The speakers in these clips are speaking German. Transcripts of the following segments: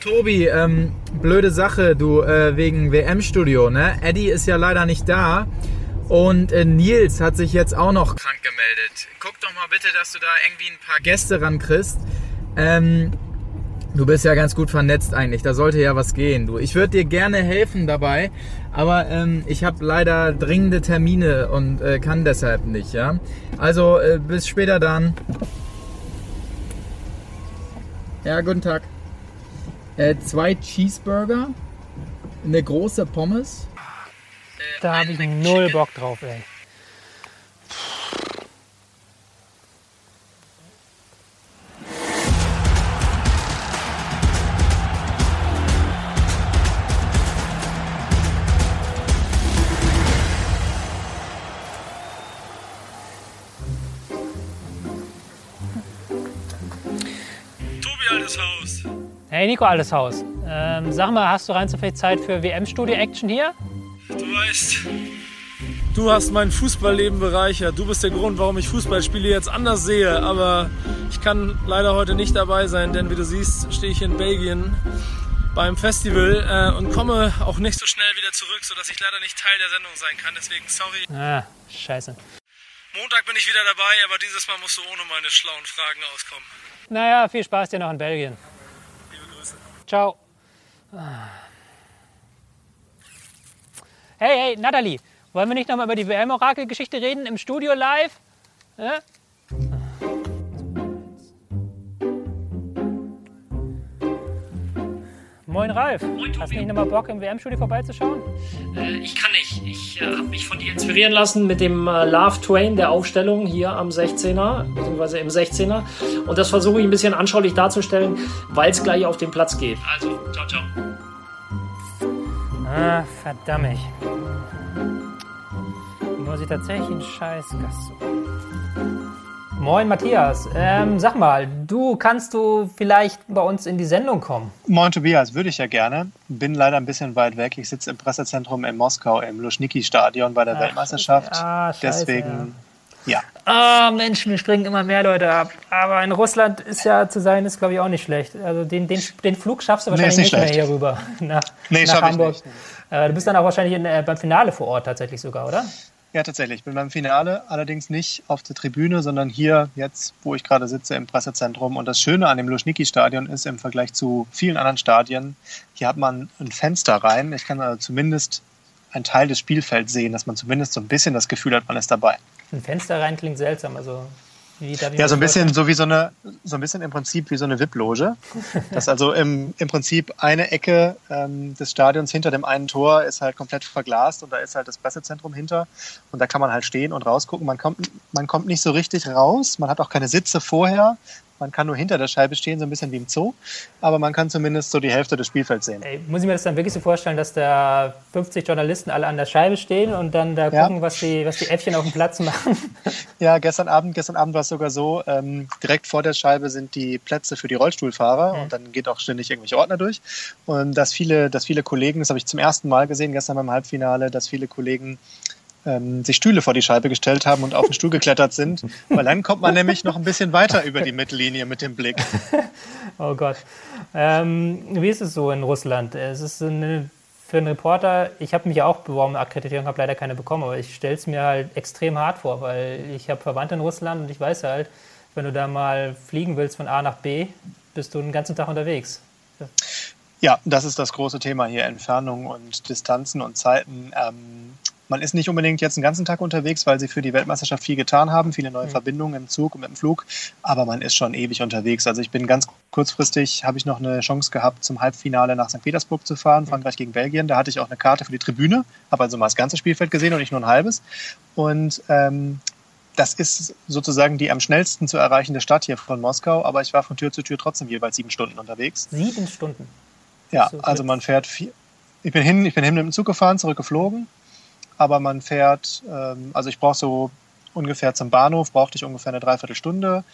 Tobi, ähm, blöde Sache, du, äh, wegen WM-Studio, ne? Eddie ist ja leider nicht da. Und äh, Nils hat sich jetzt auch noch krank gemeldet. Guck doch mal bitte, dass du da irgendwie ein paar Gäste rankriegst. Ähm, du bist ja ganz gut vernetzt eigentlich, da sollte ja was gehen. Du, ich würde dir gerne helfen dabei, aber ähm, ich habe leider dringende Termine und äh, kann deshalb nicht, ja. Also äh, bis später dann. Ja, guten Tag. Äh, zwei Cheeseburger, eine große Pommes. Da habe ich null Bock drauf, ey. Hey Nico, alles Haus. Ähm, sag mal, hast du rein zufällig Zeit für WM-Studio-Action hier? Du weißt, du hast mein Fußballleben bereichert. Du bist der Grund, warum ich Fußballspiele jetzt anders sehe. Aber ich kann leider heute nicht dabei sein, denn wie du siehst, stehe ich in Belgien beim Festival äh, und komme auch nicht so schnell wieder zurück, sodass ich leider nicht Teil der Sendung sein kann. Deswegen sorry. Ah, scheiße. Montag bin ich wieder dabei, aber dieses Mal musst du ohne meine schlauen Fragen auskommen. Naja, viel Spaß dir noch in Belgien. Ciao. Hey, hey, Natalie, wollen wir nicht nochmal über die WM-Orakel-Geschichte reden im Studio live? Ja? Moin Ralf, hast du nicht nochmal Bock im WM-Studio vorbeizuschauen? Äh, ich kann nicht. Ich äh, habe mich von dir inspirieren lassen mit dem äh, Love Train der Aufstellung hier am 16er, beziehungsweise im 16er. Und das versuche ich ein bisschen anschaulich darzustellen, weil es gleich auf den Platz geht. Also, ciao, ciao. Ah, verdammt. Muss ich tatsächlich einen scheiß Gast suchen. Moin Matthias, ähm, sag mal, du kannst du vielleicht bei uns in die Sendung kommen? Moin Tobias, würde ich ja gerne. Bin leider ein bisschen weit weg. Ich sitze im Pressezentrum in Moskau im Luschniki-Stadion bei der Ach, Weltmeisterschaft. ah, scheiße, Deswegen, ja. Ah, Mensch, mir springen immer mehr Leute ab. Aber in Russland ist ja zu sein, ist glaube ich auch nicht schlecht. Also den, den, den Flug schaffst du Nee, wahrscheinlich ist nicht, nicht mehr hier rüber nach, Nee, nach schaff ich Hamburg. nicht. Äh, du bist dann auch wahrscheinlich in, äh, beim Finale vor Ort tatsächlich sogar, oder? Ja, tatsächlich. Ich bin beim Finale, allerdings nicht auf der Tribüne, sondern hier jetzt, wo ich gerade sitze, im Pressezentrum. Und das Schöne an dem Luschniki-Stadion ist im Vergleich zu vielen anderen Stadien, hier hat man ein Fenster rein. Ich kann also zumindest einen Teil des Spielfelds sehen, dass man zumindest so ein bisschen das Gefühl hat, man ist dabei. Ein Fenster rein klingt seltsam. Also, wie, Ja, so ein bisschen so wie so eine, so ein bisschen im Prinzip wie so eine VIP-Loge. Das also im, im Prinzip eine Ecke ähm, des Stadions hinter dem einen Tor ist halt komplett verglast und da ist halt das Pressezentrum hinter und da kann man halt stehen und rausgucken. Man kommt, man kommt nicht so richtig raus, man hat auch keine Sitze vorher. Man kann nur hinter der Scheibe stehen, so ein bisschen wie im Zoo, aber man kann zumindest so die Hälfte des Spielfelds sehen. Ey, muss ich mir das dann wirklich so vorstellen, dass da 50 Journalisten alle an der Scheibe stehen und dann da Ja. gucken, was die, was die Äffchen auf dem Platz machen? Ja, gestern Abend, gestern Abend war es sogar so, ähm, direkt vor der Scheibe sind die Plätze für die Rollstuhlfahrer und dann geht auch ständig irgendwelche Ordner durch. Und dass viele, dass viele Kollegen, das habe ich zum ersten Mal gesehen, gestern beim Halbfinale, dass viele Kollegen ähm, sich Stühle vor die Scheibe gestellt haben und auf den Stuhl geklettert sind, weil dann kommt man nämlich noch ein bisschen weiter über die Mittellinie mit dem Blick. Oh Gott. Ähm, wie ist es so in Russland? Es ist eine, für einen Reporter, ich habe mich ja auch beworben, Akkreditierung, habe leider keine bekommen, aber ich stelle es mir halt extrem hart vor, weil ich habe Verwandte in Russland und ich weiß halt, wenn du da mal fliegen willst von A nach B, bist du den ganzen Tag unterwegs. Ja, das ist das große Thema hier, Entfernungen und Distanzen und Zeiten. Ähm, man ist nicht unbedingt jetzt den ganzen Tag unterwegs, weil sie für die Weltmeisterschaft viel getan haben, viele neue Verbindungen im Zug und mit dem Flug, aber man ist schon ewig unterwegs. Also ich bin ganz kurzfristig, habe ich noch eine Chance gehabt, zum Halbfinale nach St. Petersburg zu fahren, Frankreich gegen Belgien. Da hatte ich auch eine Karte für die Tribüne, habe also mal das ganze Spielfeld gesehen und nicht nur ein halbes. Und ähm, das ist sozusagen die am schnellsten zu erreichende Stadt hier von Moskau, aber ich war von Tür zu Tür trotzdem jeweils sieben Stunden unterwegs. Sieben Stunden. Ja, So, also man fährt vier. Ich bin hin, ich bin hin mit dem Zug gefahren, zurückgeflogen, aber man fährt, ähm, also ich brauche so ungefähr zum Bahnhof, brauchte ich ungefähr eine Dreiviertelstunde.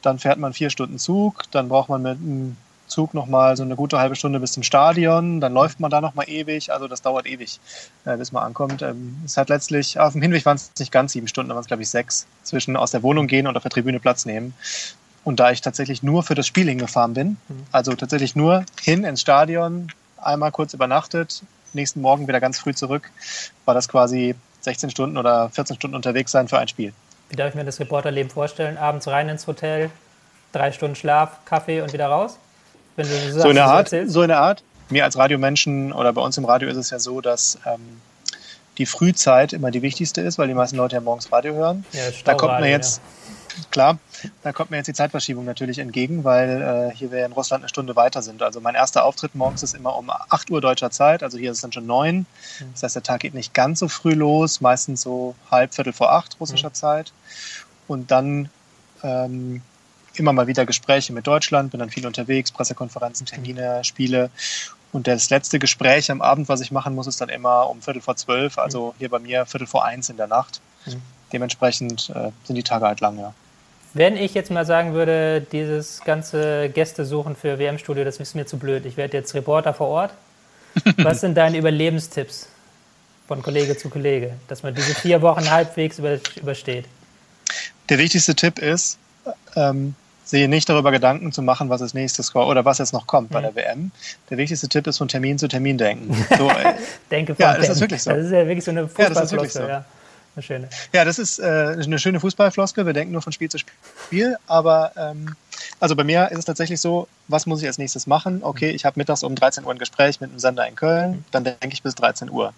Dann fährt man vier Stunden Zug, dann braucht man mit, einem- Zug nochmal so eine gute halbe Stunde bis zum Stadion, dann läuft man da nochmal ewig, also das dauert ewig, äh, bis man ankommt. Ähm, es hat letztlich, auf dem Hinweg waren es nicht ganz sieben Stunden, da waren es glaube ich sechs, zwischen aus der Wohnung gehen und auf der Tribüne Platz nehmen. Und da ich tatsächlich nur für das Spiel hingefahren bin, also tatsächlich nur hin ins Stadion, einmal kurz übernachtet, nächsten Morgen wieder ganz früh zurück, war das quasi 16 Stunden oder 14 Stunden unterwegs sein für ein Spiel. Wie darf ich mir das Reporterleben vorstellen? Abends rein ins Hotel, drei Stunden Schlaf, Kaffee und wieder raus? Wenn du so, so in der Art, so in der Art. Mir als Radiomenschen oder bei uns im Radio ist es ja so, dass ähm, die Frühzeit immer die wichtigste ist, weil die meisten Leute ja morgens Radio hören. Ja, da kommt mir jetzt, ja. Klar, da kommt mir jetzt die Zeitverschiebung natürlich entgegen, weil äh, hier wir in Russland eine Stunde weiter sind. Also mein erster Auftritt morgens ist immer um 8 Uhr deutscher Zeit, also hier ist es dann schon 9. Mhm. Das heißt, der Tag geht nicht ganz so früh los, meistens so halb, viertel vor acht russischer mhm. Zeit. Und dann ähm, immer mal wieder Gespräche mit Deutschland, bin dann viel unterwegs, Pressekonferenzen, Termine, Spiele. Und das letzte Gespräch am Abend, was ich machen muss, ist dann immer um Viertel vor zwölf, also hier bei mir Viertel vor eins in der Nacht. Mhm. Dementsprechend äh, sind die Tage halt lang, ja. Wenn ich jetzt mal sagen würde, dieses ganze Gäste suchen für WM-Studio, das ist mir zu blöd. Ich werde jetzt Reporter vor Ort. Was sind deine Überlebenstipps von Kollege zu Kollege, dass man diese vier Wochen halbwegs übersteht? Der wichtigste Tipp ist, ähm, sehe nicht darüber Gedanken zu machen, was als nächstes oder was jetzt noch kommt mhm. bei der WM. Der wichtigste Tipp ist von Termin zu Termin denken. So, äh, Denke von Ja, das ist wirklich so. Das ist ja wirklich so eine Fußballfloskel, ja, ja. Eine schöne. Ja, das ist äh, eine schöne Fußballfloskel. Wir denken nur von Spiel zu Spiel. Aber ähm, also bei mir ist es tatsächlich so, was muss ich als nächstes machen? Okay, ich habe mittags um 13 Uhr ein Gespräch mit einem Sender in Köln. Mhm. Dann denke ich bis 13 Uhr.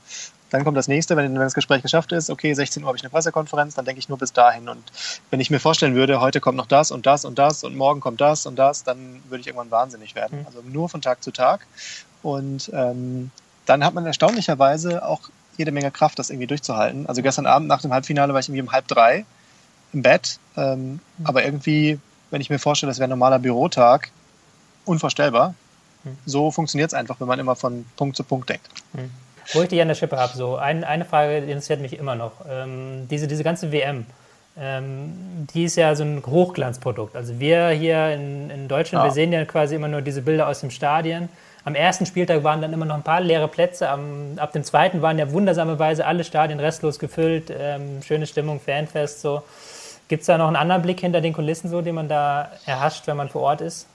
Dann kommt das nächste, wenn, wenn das Gespräch geschafft ist, okay, 16 Uhr habe ich eine Pressekonferenz, dann denke ich nur bis dahin. Und wenn ich mir vorstellen würde, heute kommt noch das und das und das und morgen kommt das und das, dann würde ich irgendwann wahnsinnig werden. Mhm. Also nur von Tag zu Tag. Und ähm, dann hat man erstaunlicherweise auch jede Menge Kraft, das irgendwie durchzuhalten. Also gestern Abend nach dem Halbfinale war ich irgendwie um halb drei im Bett. Ähm, mhm. Aber irgendwie, wenn ich mir vorstelle, das wäre ein normaler Bürotag, unvorstellbar. Mhm. So funktioniert es einfach, wenn man immer von Punkt zu Punkt denkt. Mhm. Wo ich dich an der Schippe habe, so ein, eine Frage interessiert mich immer noch. Ähm, diese, diese ganze WM, ähm, die ist ja so ein Hochglanzprodukt. Also wir hier in, in Deutschland, ja. wir sehen ja quasi immer nur diese Bilder aus dem Stadion. Am ersten Spieltag waren dann immer noch ein paar leere Plätze. Am, ab dem zweiten waren ja wundersamerweise alle Stadien restlos gefüllt. Ähm, schöne Stimmung, Fanfest so. Gibt es da noch einen anderen Blick hinter den Kulissen, so, den man da erhascht, wenn man vor Ort ist?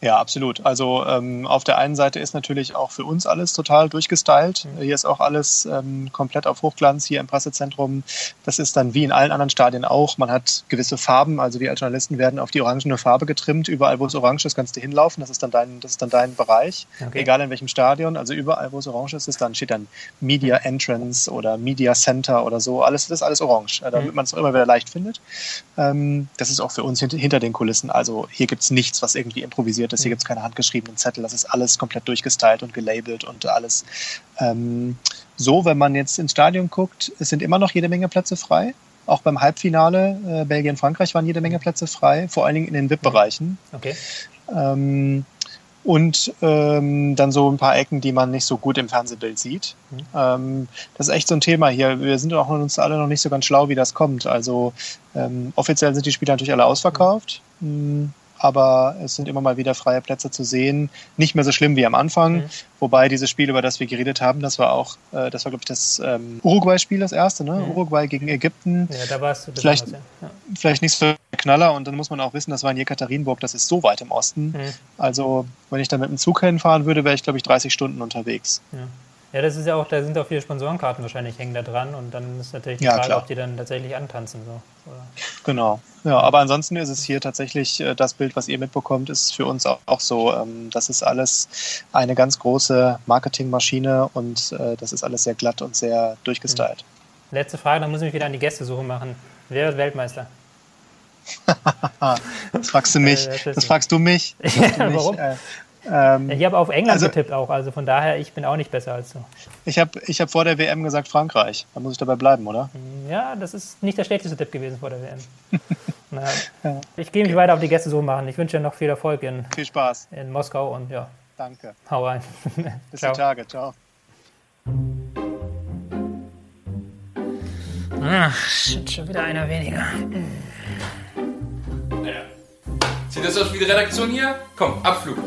Ja, absolut. Also ähm, auf der einen Seite ist natürlich auch für uns alles total durchgestylt. Hier ist auch alles ähm, komplett auf Hochglanz hier im Pressezentrum. Das ist dann wie in allen anderen Stadien auch. Man hat gewisse Farben, also wir als Journalisten werden auf die orangene Farbe getrimmt. Überall, wo es orange ist, kannst du hinlaufen. Das ist dann dein, das ist dann dein Bereich. Okay. Egal in welchem Stadion. Also überall, wo es orange ist, ist dann steht dann Media Entrance oder Media Center oder so. Alles, das ist alles orange, äh, damit mhm. man es auch immer wieder leicht findet. Ähm, das ist auch für uns hinter, hinter den Kulissen. Also hier gibt es nichts, was irgendwie improvisiert passiert ist. Hier gibt es keine handgeschriebenen Zettel, das ist alles komplett durchgestylt und gelabelt und alles ähm, so, wenn man jetzt ins Stadion guckt, es sind immer noch jede Menge Plätze frei. Auch beim Halbfinale äh, Belgien-Frankreich waren jede Menge Plätze frei, vor allen Dingen in den VIP-Bereichen. Okay. Ähm, und ähm, dann so ein paar Ecken, die man nicht so gut im Fernsehbild sieht. Mhm. Ähm, das ist echt so ein Thema hier. Wir sind auch uns alle noch nicht so ganz schlau, wie das kommt. Also ähm, offiziell sind die Spiele natürlich alle ausverkauft. Mhm aber es sind immer mal wieder freie Plätze zu sehen. Nicht mehr so schlimm wie am Anfang, mhm. wobei dieses Spiel, über das wir geredet haben, das war auch, äh, das war glaube ich das ähm, Uruguay-Spiel, das erste, ne? Mhm. Uruguay gegen Ägypten. Ja, da warst du vielleicht, ja. Ja. vielleicht nicht so der Knaller und dann muss man auch wissen, das war in Jekaterinburg, das ist so weit im Osten. Mhm. Also wenn ich da mit dem Zug hinfahren würde, wäre ich glaube ich 30 Stunden unterwegs. Ja. Ja, das ist ja auch, da sind auch viele Sponsorenkarten wahrscheinlich hängen da dran und dann ist natürlich die ja, Frage, klar. ob die dann tatsächlich antanzen. So. Genau. Ja, aber ansonsten ist es hier tatsächlich äh, das Bild, was ihr mitbekommt, ist für uns auch, auch so. Ähm, das ist alles eine ganz große Marketingmaschine und äh, das ist alles sehr glatt und sehr durchgestylt. Mhm. Letzte Frage, dann muss ich mich wieder an die Gästesuche machen. Wer wird Weltmeister? das fragst du mich. Äh, das fragst du mich. Ja, warum? Äh, ähm, ich habe auf England also, getippt auch, also von daher, ich bin auch nicht besser als du. Ich habe ich hab vor der WM gesagt Frankreich. Da muss ich dabei bleiben, oder? Ja, das ist nicht der schlechteste Tipp gewesen vor der WM. naja. ja. Ich gehe mich weiter auf die Gäste so machen. Ich wünsche dir noch viel Erfolg in, viel Spaß. in Moskau und ja. Danke. Hau rein. Bis die Tage. Ciao. Ach, schon wieder einer weniger. Naja. Sieht das aus wie die Redaktion hier? Komm, Abflug.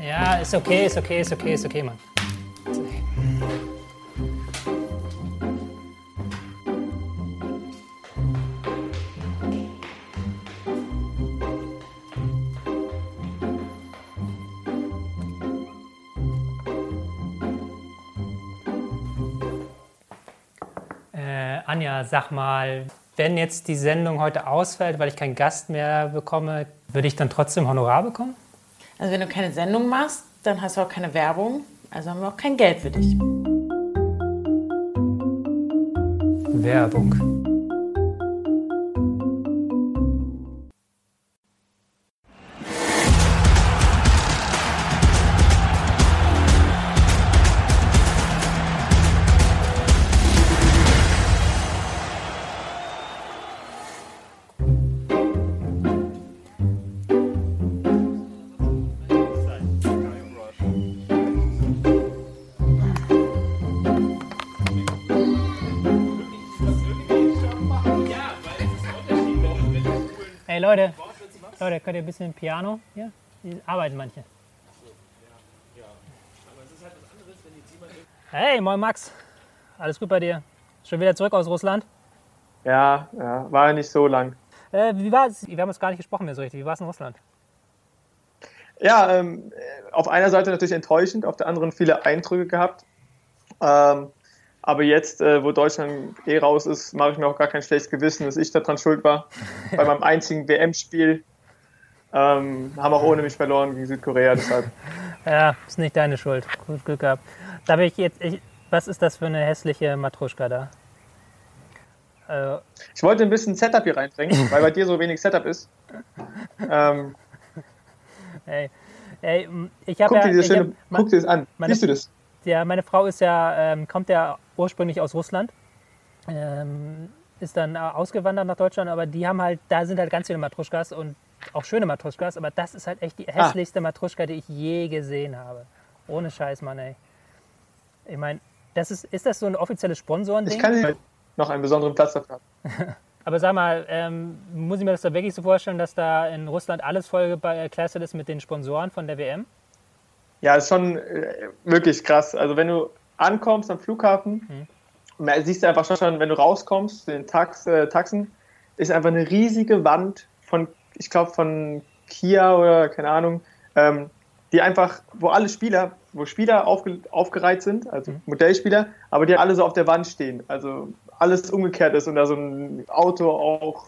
Ja, ist okay, ist okay, ist okay, ist okay, Mann. Äh, Anja, sag mal, wenn jetzt die Sendung heute ausfällt, weil ich keinen Gast mehr bekomme, würde ich dann trotzdem Honorar bekommen? Also wenn du keine Sendung machst, dann hast du auch keine Werbung, also haben wir auch kein Geld für dich. Werbung. Leute, könnt ihr ein bisschen Piano hier? Die arbeiten manche. Hey, moin Max. Alles gut bei dir? Schon wieder zurück aus Russland? Ja, ja, war ja nicht so lang. Äh, wie war es? Wir haben uns gar nicht gesprochen mehr so richtig. Wie war es in Russland? Ja, ähm, auf einer Seite natürlich enttäuschend, auf der anderen viele Eindrücke gehabt. Ähm, aber jetzt, äh, wo Deutschland eh raus ist, mache ich mir auch gar kein schlechtes Gewissen, dass ich daran schuld war. Bei meinem einzigen WM-Spiel ähm, haben auch ohne mich verloren gegen Südkorea. Deshalb. Ja, ist nicht deine Schuld. Gut Glück gehabt. Darf ich jetzt, ich, was ist das für eine hässliche Matruschka da? Äh, Ich wollte ein bisschen Setup hier reinbringen, weil bei dir so wenig Setup ist. Ähm, ey, ey, ich habe guck ja, dir ich schöne, hab, guck dir das an. meine- Siehst du das? ja, meine Frau ist ja, ähm, kommt ja ursprünglich aus Russland, ähm, ist dann äh, ausgewandert nach Deutschland, aber die haben halt, da sind halt ganz viele Matruschkas und auch schöne Matruschkas, aber das ist halt echt die Ah. hässlichste Matruschka, die ich je gesehen habe. Ohne Scheiß, Mann, ey. Ich meine, das ist, ist das so ein offizielles Sponsorending? Ich kann dir noch einen besonderen Platz dafür haben. Aber sag mal, ähm, muss ich mir das da wirklich so vorstellen, dass da in Russland alles voll gekleistert ist mit den Sponsoren von der WM? Ja, ist schon äh, wirklich krass. Also wenn du ankommst am Flughafen, mer- siehst du einfach schon, wenn du rauskommst, den Tax, äh, Taxen, ist einfach eine riesige Wand von, ich glaube, von Kia oder keine Ahnung, ähm, die einfach, wo alle Spieler, wo Spieler aufge, aufgereiht sind, also Modellspieler, aber die alle so auf der Wand stehen. Also alles umgekehrt ist und da so ein Auto auch.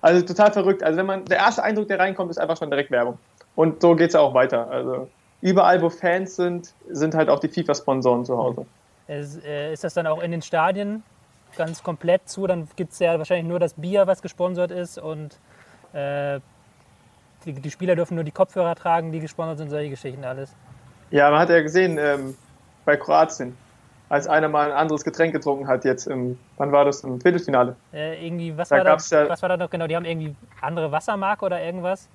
Also total verrückt. Also wenn man, der erste Eindruck, der reinkommt, ist einfach schon direkt Werbung. Und so geht es auch weiter. Also überall, wo Fans sind, sind halt auch die FIFA-Sponsoren zu Hause. Ist, äh, ist das dann auch in den Stadien ganz komplett zu? Dann gibt es ja wahrscheinlich nur das Bier, was gesponsert ist und äh, die, die Spieler dürfen nur die Kopfhörer tragen, die gesponsert sind, solche Geschichten alles. Ja, man hat ja gesehen, ähm, bei Kroatien, als einer mal ein anderes Getränk getrunken hat, jetzt im, wann war das, im Viertelfinale. Äh, irgendwie, was Da war, da, ja- was war da noch genau? Die haben irgendwie andere Wassermarke oder irgendwas?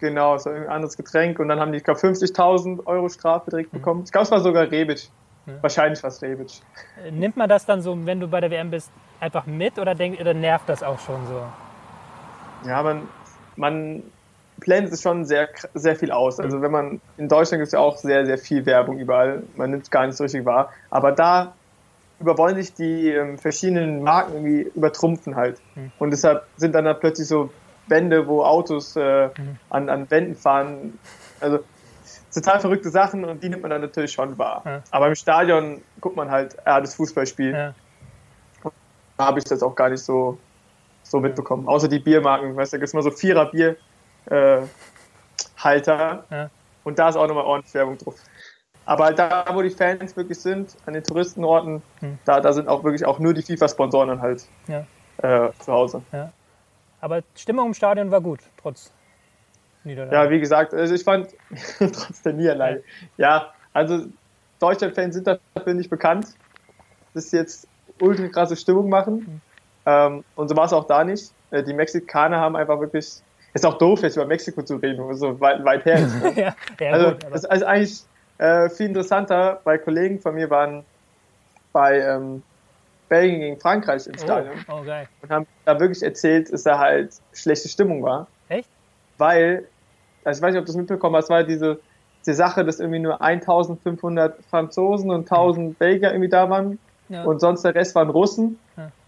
Genau, so ein anderes Getränk und dann haben die, ich glaube, 50.000 Euro Strafe direkt bekommen. Ich glaube, es war sogar Rebic. Wahrscheinlich war es Rebic. Äh, Nimmt man das dann so, wenn du bei der WM bist, einfach mit oder, denk, oder nervt das auch schon so? Ja, man, man blendet es schon sehr, sehr viel aus. Also wenn man, in Deutschland gibt es ja auch sehr, sehr viel Werbung überall. Man nimmt es gar nicht so richtig wahr. Aber da überwollen sich die ähm, verschiedenen Marken irgendwie übertrumpfen halt. Und deshalb sind dann da plötzlich so Wände, wo Autos äh, an, an Wänden fahren. Also total verrückte Sachen und die nimmt man dann natürlich schon wahr. Ja. Aber im Stadion guckt man halt, ja, das Fußballspiel. Ja. Da habe ich das auch gar nicht so, so mitbekommen. Außer die Biermarken, weißt du, da gibt es immer so Vierer Bier äh, Halter Ja. und da ist auch nochmal ordentlich Werbung drauf. Aber halt da, wo die Fans wirklich sind, an den Touristenorten, Hm. da, da sind auch wirklich auch nur die FIFA-Sponsoren dann halt Ja. äh, zu Hause. Aber Stimmung im Stadion war gut, trotz Niederlage. Ja, wie gesagt, also ich fand, trotz der Niederlage, ja, also Deutschland-Fans sind dafür nicht bekannt, dass sie jetzt ultra krasse Stimmung machen. Ähm, und so war es auch da nicht. Äh, Die Mexikaner haben einfach wirklich, ist auch doof, jetzt über Mexiko zu reden, wo es so weit, weit her ist. Ne? ja, ja Also, gut, das ist also eigentlich äh, viel interessanter, weil Kollegen von mir waren bei ähm, Belgien gegen Frankreich im Stadion oh, oh, geil. und haben da wirklich erzählt, dass da halt schlechte Stimmung war. Echt? Weil, also ich weiß nicht, ob du das mitbekommen hast, war diese die Sache, dass irgendwie nur 1500 Franzosen und 1000 Belgier irgendwie da waren Ja. und sonst der Rest waren Russen.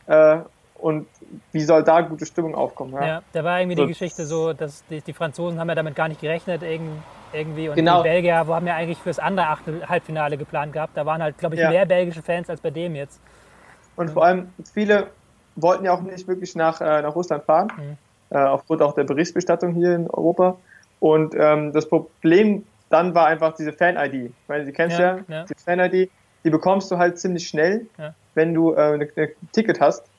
Äh, und wie soll da gute Stimmung aufkommen? Ja? Ja, da war irgendwie So. die Geschichte so, dass die, die Franzosen haben ja damit gar nicht gerechnet irgend- irgendwie und Genau. die Belgier wo haben ja eigentlich fürs andere Achtel Halbfinale geplant gehabt. Da waren halt, glaube ich, Ja. mehr belgische Fans als bei dem jetzt. Und vor allem viele wollten ja auch nicht wirklich nach, äh, nach Russland fahren, Mhm. äh, aufgrund auch der Berichtsbestattung hier in Europa. Und ähm, das Problem dann war einfach diese Fan-ID. Ich meine, die kennst Ja, ja, ja. die Fan-ID, die bekommst du halt ziemlich schnell, wenn du äh, ein Ticket hast.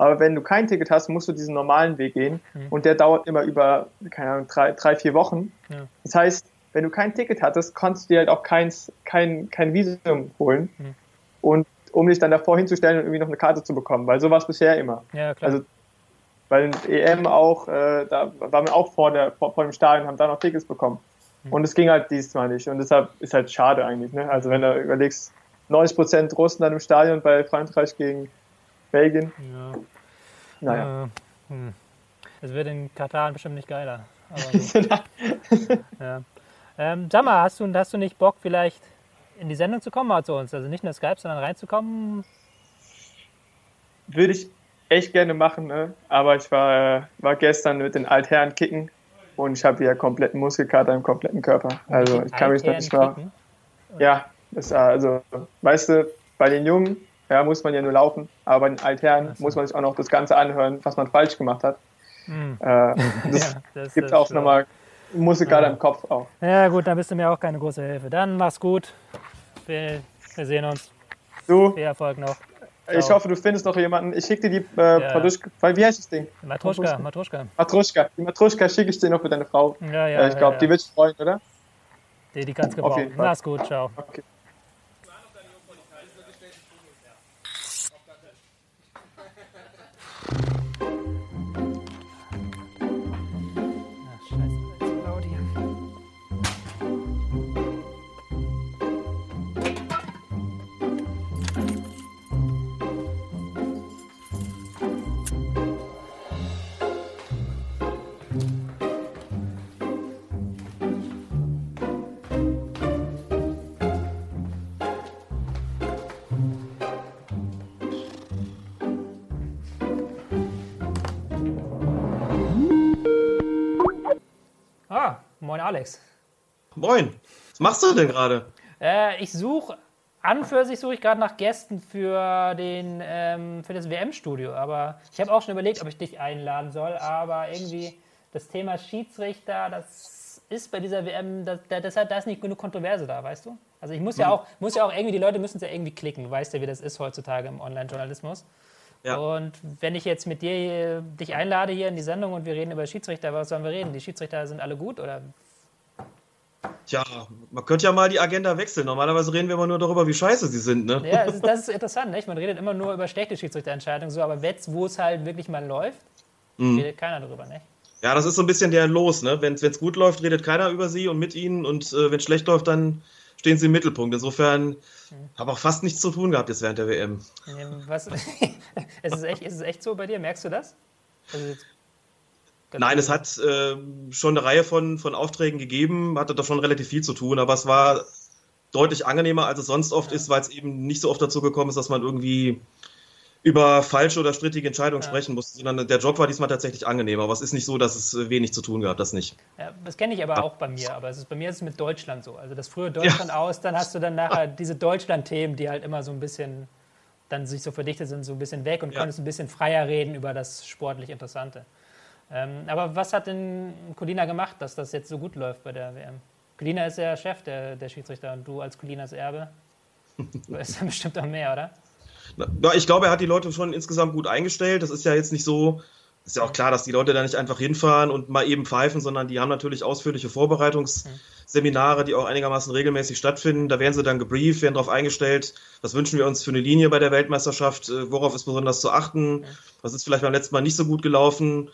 Aber wenn du kein Ticket hast, musst du diesen normalen Weg gehen. Mhm. Und der dauert immer über, keine Ahnung, drei, drei vier Wochen. Ja. Das heißt, wenn du kein Ticket hattest, konntest du dir halt auch keins, kein, kein Visum holen. Mhm. Und um dich dann davor hinzustellen und irgendwie noch eine Karte zu bekommen, weil so war es bisher immer. Ja, klar. Also, weil EM auch, äh, da waren wir auch vor, der, vor, vor dem Stadion, haben da noch Tickets bekommen. Mhm. Und es ging halt diesmal nicht. Und deshalb ist halt schade eigentlich. Ne? Also wenn du überlegst, 90% Russen dann im Stadion bei Frankreich gegen Belgien. ja. Naja. Äh, hm. Es wird in Katar bestimmt nicht geiler. Gut. ja. ähm, sag mal, hast du, hast du nicht Bock, vielleicht in die Sendung zu kommen mal zu uns? Also nicht nur Skype, sondern reinzukommen? Würde ich echt gerne machen, ne? aber ich war, äh, war gestern mit den Altherren kicken und ich habe hier kompletten Muskelkater im kompletten Körper. Also ich kann mich noch nicht mal. Ja, das, also, weißt du, bei den Jungen ja, muss man ja nur laufen, aber bei den Altherren muss man sich auch noch das Ganze anhören, was man falsch gemacht hat. Hm. Äh, das Ja, das gibt auch nochmal Muskelkater im Kopf auch. Ja gut, dann bist du mir auch keine große Hilfe. Dann mach's gut. Wir, wir sehen uns. Du, Viel Erfolg noch. ich Ciao. hoffe, du findest noch jemanden. Ich schicke dir die äh, Ja. Paduschka, wie heißt das Ding? Matruschka, Matruschka. Matruschka. Die Matruschka schicke ich dir noch für deine Frau. Ja, ja. äh, ich glaube, ja, die ja. wird sich freuen, oder? Die, die kannst Auf gebrauchen. Mach's gut, ciao. Okay. Moin Alex. Moin. Was machst du denn gerade? Äh, ich suche, an für sich suche ich gerade nach Gästen für, den, ähm, für das WM-Studio. Aber ich habe auch schon überlegt, ob ich dich einladen soll. Aber irgendwie das Thema Schiedsrichter, das ist bei dieser WM, da, da, ist nicht genug Kontroverse da, weißt du? Also ich muss ja auch, muss ja auch irgendwie, die Leute müssen es ja irgendwie klicken. Du weißt ja, wie das ist heutzutage im Online-Journalismus. Ja. Und wenn ich jetzt mit dir hier, dich einlade hier in die Sendung und wir reden über Schiedsrichter, was sollen wir reden? Die Schiedsrichter sind alle gut oder Tja, man könnte ja mal die Agenda wechseln. Normalerweise reden wir immer nur darüber, wie scheiße sie sind, ne? Ja, das ist, das ist interessant, nicht? Man redet immer nur über schlechte Schiedsrichterentscheidungen, so, aber jetzt, wo es halt wirklich mal läuft, Mhm. redet keiner darüber, nicht? Ja, das ist so ein bisschen der Los, ne? Wenn es gut läuft, redet keiner über sie und mit ihnen und äh, wenn es schlecht läuft, dann stehen sie im Mittelpunkt. Insofern habe auch fast nichts zu tun gehabt jetzt während der WM. Was, ist, es echt, ist es echt so bei dir? Merkst du das? Also Nein, es hat äh, schon eine Reihe von, von Aufträgen gegeben, hatte doch schon relativ viel zu tun, aber es war deutlich angenehmer, als es sonst oft ist, weil es eben nicht so oft dazu gekommen ist, dass man irgendwie über falsche oder strittige Entscheidungen sprechen musste, sondern der Job war diesmal tatsächlich angenehmer. Aber es ist nicht so, dass es äh, wenig zu tun gab, das nicht. Ja, das kenne ich aber auch bei mir, aber es ist, bei mir ist es mit Deutschland so. Also das frühe Deutschland aus, dann hast du dann nachher diese Deutschland-Themen, die halt immer so ein bisschen dann sich so verdichtet sind, so ein bisschen weg und Ja. konntest ein bisschen freier reden über das sportlich Interessante. Ähm, aber was hat denn Colina gemacht, dass das jetzt so gut läuft bei der WM? Colina ist ja Chef der, der Schiedsrichter und du als Colinas Erbe weißt ja bestimmt auch mehr, oder? Ja, ich glaube, er hat die Leute schon insgesamt gut eingestellt. Das ist ja jetzt nicht so, ist ja auch klar, dass die Leute da nicht einfach hinfahren und mal eben pfeifen, sondern die haben natürlich ausführliche Vorbereitungsseminare, die auch einigermaßen regelmäßig stattfinden. Da werden sie dann gebrieft, werden darauf eingestellt, was wünschen wir uns für eine Linie bei der Weltmeisterschaft, äh, worauf ist besonders zu achten, was ist vielleicht beim letzten Mal nicht so gut gelaufen.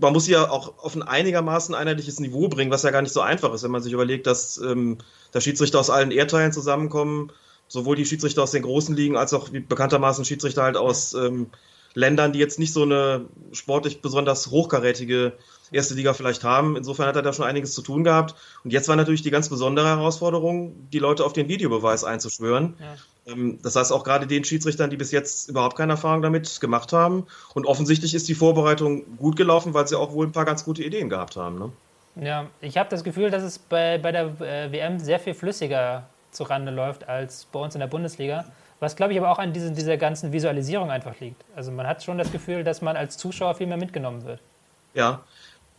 Man muss sie ja auch auf ein einigermaßen einheitliches Niveau bringen, was ja gar nicht so einfach ist, wenn man sich überlegt, dass ähm, da Schiedsrichter aus allen Erdteilen zusammenkommen sowohl die Schiedsrichter aus den großen Ligen als auch bekanntermaßen Schiedsrichter halt aus ähm, Ländern, die jetzt nicht so eine sportlich besonders hochkarätige erste Liga vielleicht haben. Insofern hat er da schon einiges zu tun gehabt. Und jetzt war natürlich die ganz besondere Herausforderung, die Leute auf den Videobeweis einzuschwören. Ja. Ähm, das heißt auch gerade den Schiedsrichtern, die bis jetzt überhaupt keine Erfahrung damit gemacht haben. Und offensichtlich ist die Vorbereitung gut gelaufen, weil sie auch wohl ein paar ganz gute Ideen gehabt haben. Ne? Ja, ich habe das Gefühl, dass es bei, bei der äh, WM sehr viel flüssiger zurande läuft als bei uns in der Bundesliga. Was, glaube ich, aber auch an diese, dieser ganzen Visualisierung einfach liegt. Also man hat schon das Gefühl, dass man als Zuschauer viel mehr mitgenommen wird. Ja.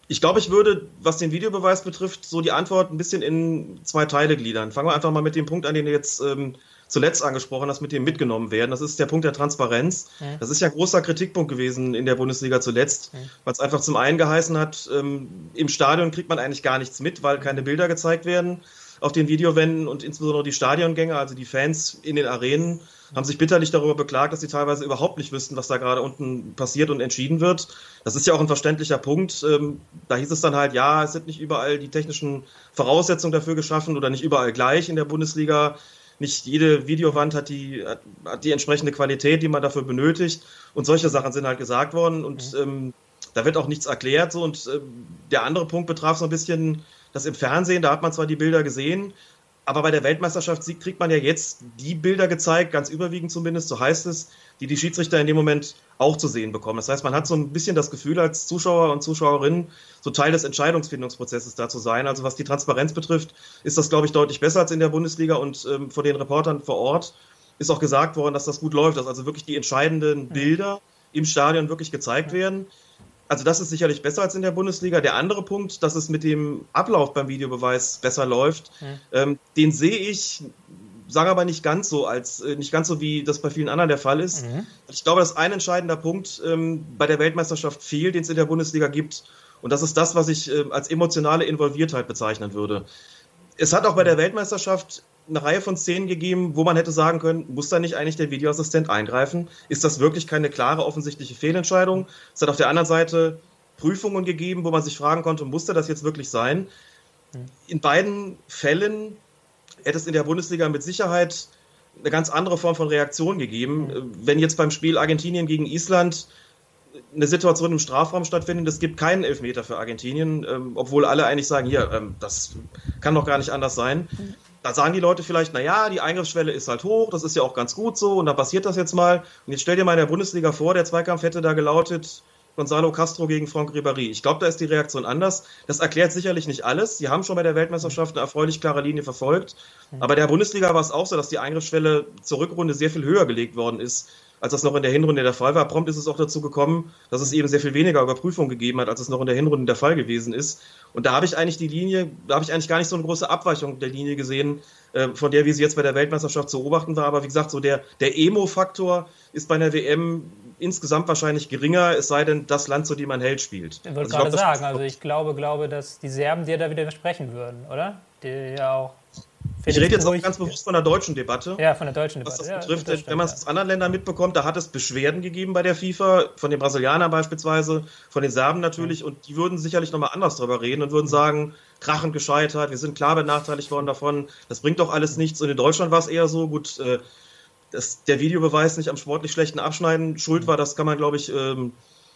Ich glaube, ich würde, was den Videobeweis betrifft, so die Antwort ein bisschen in zwei Teile gliedern. Fangen wir einfach mal mit dem Punkt an, den du jetzt ähm, zuletzt angesprochen hast, mit dem mitgenommen werden. Das ist der Punkt der Transparenz. Mhm. Das ist ja ein großer Kritikpunkt gewesen in der Bundesliga zuletzt, mhm. weil es einfach zum einen geheißen hat, ähm, im Stadion kriegt man eigentlich gar nichts mit, weil keine Bilder gezeigt werden auf den Videowänden und insbesondere die Stadiongänger, also die Fans in den Arenen, haben sich bitterlich darüber beklagt, dass sie teilweise überhaupt nicht wüssten, was da gerade unten passiert und entschieden wird. Das ist ja auch ein verständlicher Punkt. Ähm, da hieß es dann halt, ja, es sind nicht überall die technischen Voraussetzungen dafür geschaffen oder nicht überall gleich in der Bundesliga. Nicht jede Videowand hat die, hat die entsprechende Qualität, die man dafür benötigt. Und solche Sachen sind halt gesagt worden und mhm. ähm, da wird auch nichts erklärt. So. Und äh, der andere Punkt betraf so ein bisschen das im Fernsehen, da hat man zwar die Bilder gesehen, aber bei der Weltmeisterschaft kriegt man ja jetzt die Bilder gezeigt, ganz überwiegend zumindest, so heißt es, die die Schiedsrichter in dem Moment auch zu sehen bekommen. Das heißt, man hat so ein bisschen das Gefühl als Zuschauer und Zuschauerin, so Teil des Entscheidungsfindungsprozesses da zu sein. Also was die Transparenz betrifft, ist das, glaube ich, deutlich besser als in der Bundesliga und ähm, von den Reportern vor Ort ist auch gesagt worden, dass das gut läuft, dass also wirklich die entscheidenden Bilder im Stadion wirklich gezeigt werden also das ist sicherlich besser als in der Bundesliga. Der andere Punkt, dass es mit dem Ablauf beim Videobeweis besser läuft, mhm. ähm, den sehe ich, sage aber nicht ganz so, als äh, nicht ganz so wie das bei vielen anderen der Fall ist. Mhm. Ich glaube, dass ein entscheidender Punkt ähm, bei der Weltmeisterschaft fehlt, den es in der Bundesliga gibt. Und das ist das, was ich äh, als emotionale Involviertheit bezeichnen würde. Es hat auch bei der Weltmeisterschaft eine Reihe von Szenen gegeben, wo man hätte sagen können, muss da nicht eigentlich der Videoassistent eingreifen? Ist das wirklich keine klare, offensichtliche Fehlentscheidung? Es hat auf der anderen Seite Prüfungen gegeben, wo man sich fragen konnte, musste das jetzt wirklich sein? In beiden Fällen hätte es in der Bundesliga mit Sicherheit eine ganz andere Form von Reaktion gegeben. Wenn jetzt beim Spiel Argentinien gegen Island eine Situation im Strafraum stattfindet, es gibt keinen Elfmeter für Argentinien, ähm, obwohl alle eigentlich sagen, hier, ähm, das kann doch gar nicht anders sein da sagen die Leute vielleicht, naja, die Eingriffsschwelle ist halt hoch, das ist ja auch ganz gut so und dann passiert das jetzt mal. Und jetzt stell dir mal in der Bundesliga vor, der Zweikampf hätte da gelautet, Gonzalo Castro gegen Franck Ribéry. Ich glaube, da ist die Reaktion anders. Das erklärt sicherlich nicht alles. Sie haben schon bei der Weltmeisterschaft eine erfreulich klare Linie verfolgt. Aber der Bundesliga war es auch so, dass die Eingriffsschwelle zur Rückrunde sehr viel höher gelegt worden ist als das noch in der Hinrunde der Fall war. Prompt ist es auch dazu gekommen, dass es eben sehr viel weniger Überprüfung gegeben hat, als es noch in der Hinrunde der Fall gewesen ist. Und da habe ich eigentlich die Linie, da habe ich eigentlich gar nicht so eine große Abweichung der Linie gesehen, äh, von der, wie sie jetzt bei der Weltmeisterschaft zu beobachten war. Aber wie gesagt, so der, der Emo-Faktor ist bei einer WM insgesamt wahrscheinlich geringer, es sei denn, das Land, zu dem man hält, spielt. Ich wollte also gerade sagen, also ich glaube, glaube, dass die Serben dir da wieder widersprechen würden, oder? Die ja auch ich rede jetzt auch ganz bewusst von der deutschen Debatte. Ja, von der deutschen Debatte. Was das betrifft, ja, das wenn man es aus anderen Ländern mitbekommt, da hat es Beschwerden gegeben bei der FIFA, von den Brasilianern beispielsweise, von den Serben natürlich, ja. und die würden sicherlich nochmal anders darüber reden und würden sagen, krachend gescheitert, wir sind klar benachteiligt worden davon, das bringt doch alles nichts. Und in Deutschland war es eher so, gut, äh, dass der Videobeweis nicht am sportlich schlechten Abschneiden schuld war, das kann man, glaube ich, ähm,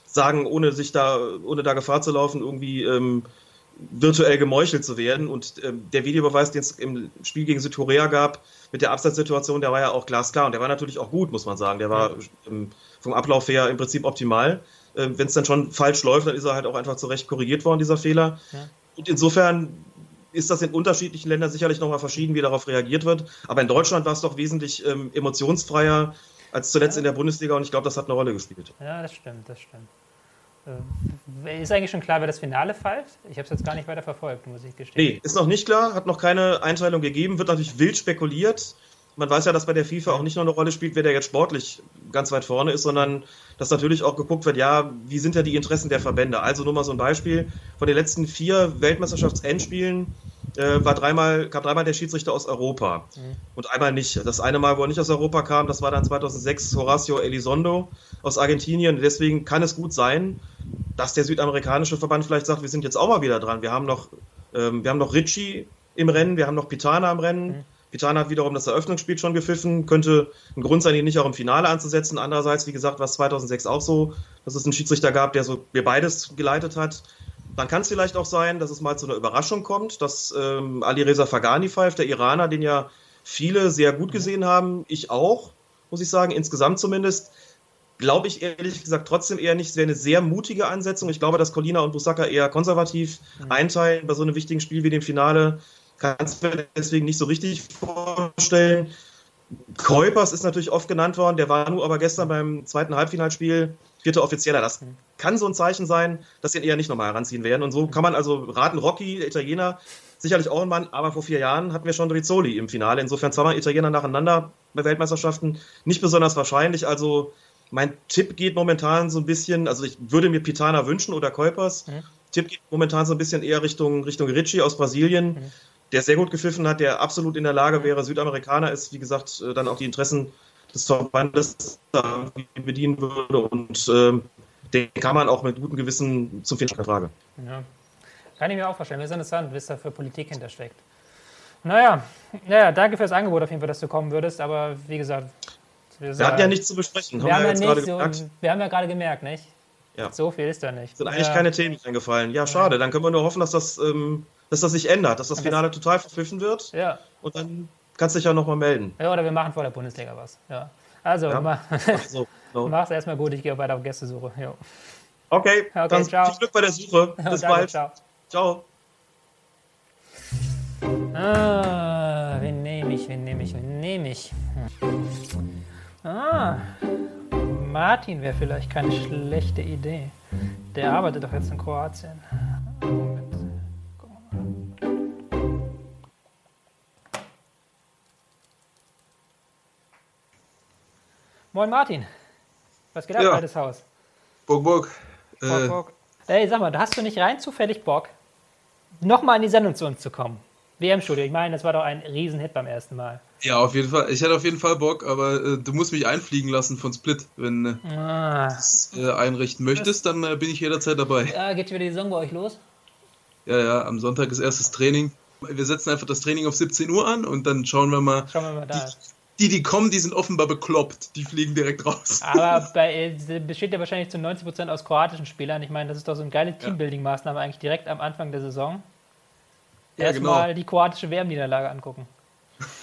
sagen, ohne sich da, ohne da Gefahr zu laufen, irgendwie ähm, virtuell gemeuchelt zu werden. Und ähm, der Videobeweis, den es im Spiel gegen Südkorea gab, mit der Absatzsituation, der war ja auch glasklar. Und der war natürlich auch gut, muss man sagen. Der war ähm, vom Ablauf her im Prinzip optimal. Ähm, Wenn es dann schon falsch läuft, dann ist er halt auch einfach zurecht korrigiert worden, dieser Fehler. Ja. Und insofern ist das in unterschiedlichen Ländern sicherlich nochmal verschieden, wie darauf reagiert wird. Aber in Deutschland war es doch wesentlich ähm, emotionsfreier als zuletzt ja. in der Bundesliga und ich glaube, das hat eine Rolle gespielt. Ja, das stimmt, das stimmt. Äh, ist eigentlich schon klar, wer das Finale pfeift? Ich habe es jetzt gar nicht weiter verfolgt, muss ich gestehen. Nee, ist noch nicht klar, hat noch keine Einteilung gegeben, wird natürlich wild spekuliert. Man weiß ja, dass bei der FIFA auch nicht nur eine Rolle spielt, wer der jetzt sportlich ganz weit vorne ist, sondern dass natürlich auch geguckt wird, ja, wie sind ja die Interessen der Verbände? Also nur mal so ein Beispiel. Von den letzten vier Weltmeisterschaftsendspielen äh, war dreimal, kam dreimal der Schiedsrichter aus Europa mhm. und einmal nicht. Das eine Mal, wo er nicht aus Europa kam, das war dann 2006 Horacio Elizondo aus Argentinien. Deswegen kann es gut sein, dass der südamerikanische Verband vielleicht sagt, wir sind jetzt auch mal wieder dran. Wir haben noch, ähm, wir haben noch Ricci im Rennen, wir haben noch Pitana im Rennen. Mhm. Pitana hat wiederum das Eröffnungsspiel schon gepfiffen, könnte ein Grund sein, ihn nicht auch im Finale anzusetzen. Andererseits, wie gesagt, war es 2006 auch so, dass es einen Schiedsrichter gab, der so wir beides geleitet hat. Dann kann es vielleicht auch sein, dass es mal zu einer Überraschung kommt, dass ähm, Ali Reza Fagani pfeift, der Iraner, den ja viele sehr gut gesehen haben, ich auch, muss ich sagen, insgesamt zumindest. Glaube ich ehrlich gesagt trotzdem eher nicht. Es wäre eine sehr mutige Ansetzung. Ich glaube, dass Colina und Busaka eher konservativ mhm. einteilen bei so einem wichtigen Spiel wie dem Finale. Kannst du mir deswegen nicht so richtig vorstellen. Kuipers ist natürlich oft genannt worden. Der war nur aber gestern beim zweiten Halbfinalspiel vierter Offizieller. Das mhm. kann so ein Zeichen sein, dass sie ihn eher nicht nochmal heranziehen werden. Und so kann man also raten, Rocky, der Italiener, sicherlich auch ein Mann, aber vor vier Jahren hatten wir schon Rizzoli im Finale. Insofern zweimal Italiener nacheinander bei Weltmeisterschaften nicht besonders wahrscheinlich. Also mein Tipp geht momentan so ein bisschen, also ich würde mir Pitana wünschen oder Kuipers. Mhm. Tipp geht momentan so ein bisschen eher Richtung, Richtung Ricci aus Brasilien, mhm. der sehr gut gepfiffen hat, der absolut in der Lage wäre, Südamerikaner ist, wie gesagt, äh, dann auch die Interessen des Verbandes bedienen würde und äh, den kann man auch mit gutem Gewissen zum Finale Frage. Ja. Kann ich mir auch vorstellen. Wir sind interessant, was da für Politik hintersteckt. Naja, naja, danke fürs Angebot auf jeden Fall, dass du kommen würdest, aber wie gesagt, wir, wir hatten ja nichts zu besprechen. Wir haben, wir, ja, nicht so, wir haben ja gerade gemerkt, nicht? Ja. So viel ist da nicht. Sind eigentlich ja. keine Themen eingefallen. Ja, schade. Dann können wir nur hoffen, dass das, ähm, dass das sich ändert, dass das Finale total verpfiffen wird. Ja. Und dann kannst du dich ja nochmal melden. Ja, oder wir machen vor der Bundesliga was. Ja. Also, ja. Mach, so, so. mach's erstmal gut. Ich gehe weiter auf Gästesuche. Jo. Okay, okay dann ciao. viel Glück bei der Suche. Bis danke, bald. Ciao. ciao. Ah, wen nehme ich, wen nehme ich, wen nehme ich? Hm. Ah, Martin wäre vielleicht keine schlechte Idee. Der arbeitet doch jetzt in Kroatien. Moin Martin. Was geht ab, ja. altes Haus? Bock, Bock. Bock. Äh. Ey, sag mal, hast du nicht rein zufällig Bock, nochmal in die Sendung zu uns zu kommen? WM-Studio, ich meine, das war doch ein Riesenhit beim ersten Mal. Ja, auf jeden Fall. Ich hätte auf jeden Fall Bock, aber äh, du musst mich einfliegen lassen von Split. Wenn äh, ah. du das äh, einrichten möchtest, dann äh, bin ich jederzeit dabei. Ja, geht wieder die Saison bei euch los? Ja, ja, am Sonntag ist erstes Training. Wir setzen einfach das Training auf 17 Uhr an und dann schauen wir mal. Schauen wir mal da. Die, die, kommen, die sind offenbar bekloppt. Die fliegen direkt raus. Aber bei, äh, besteht ja wahrscheinlich zu 90% aus kroatischen Spielern. Ich meine, das ist doch so eine geile Teambuilding-Maßnahme eigentlich direkt am Anfang der Saison. Ja, Erstmal genau. die kroatische WM-Niederlage angucken.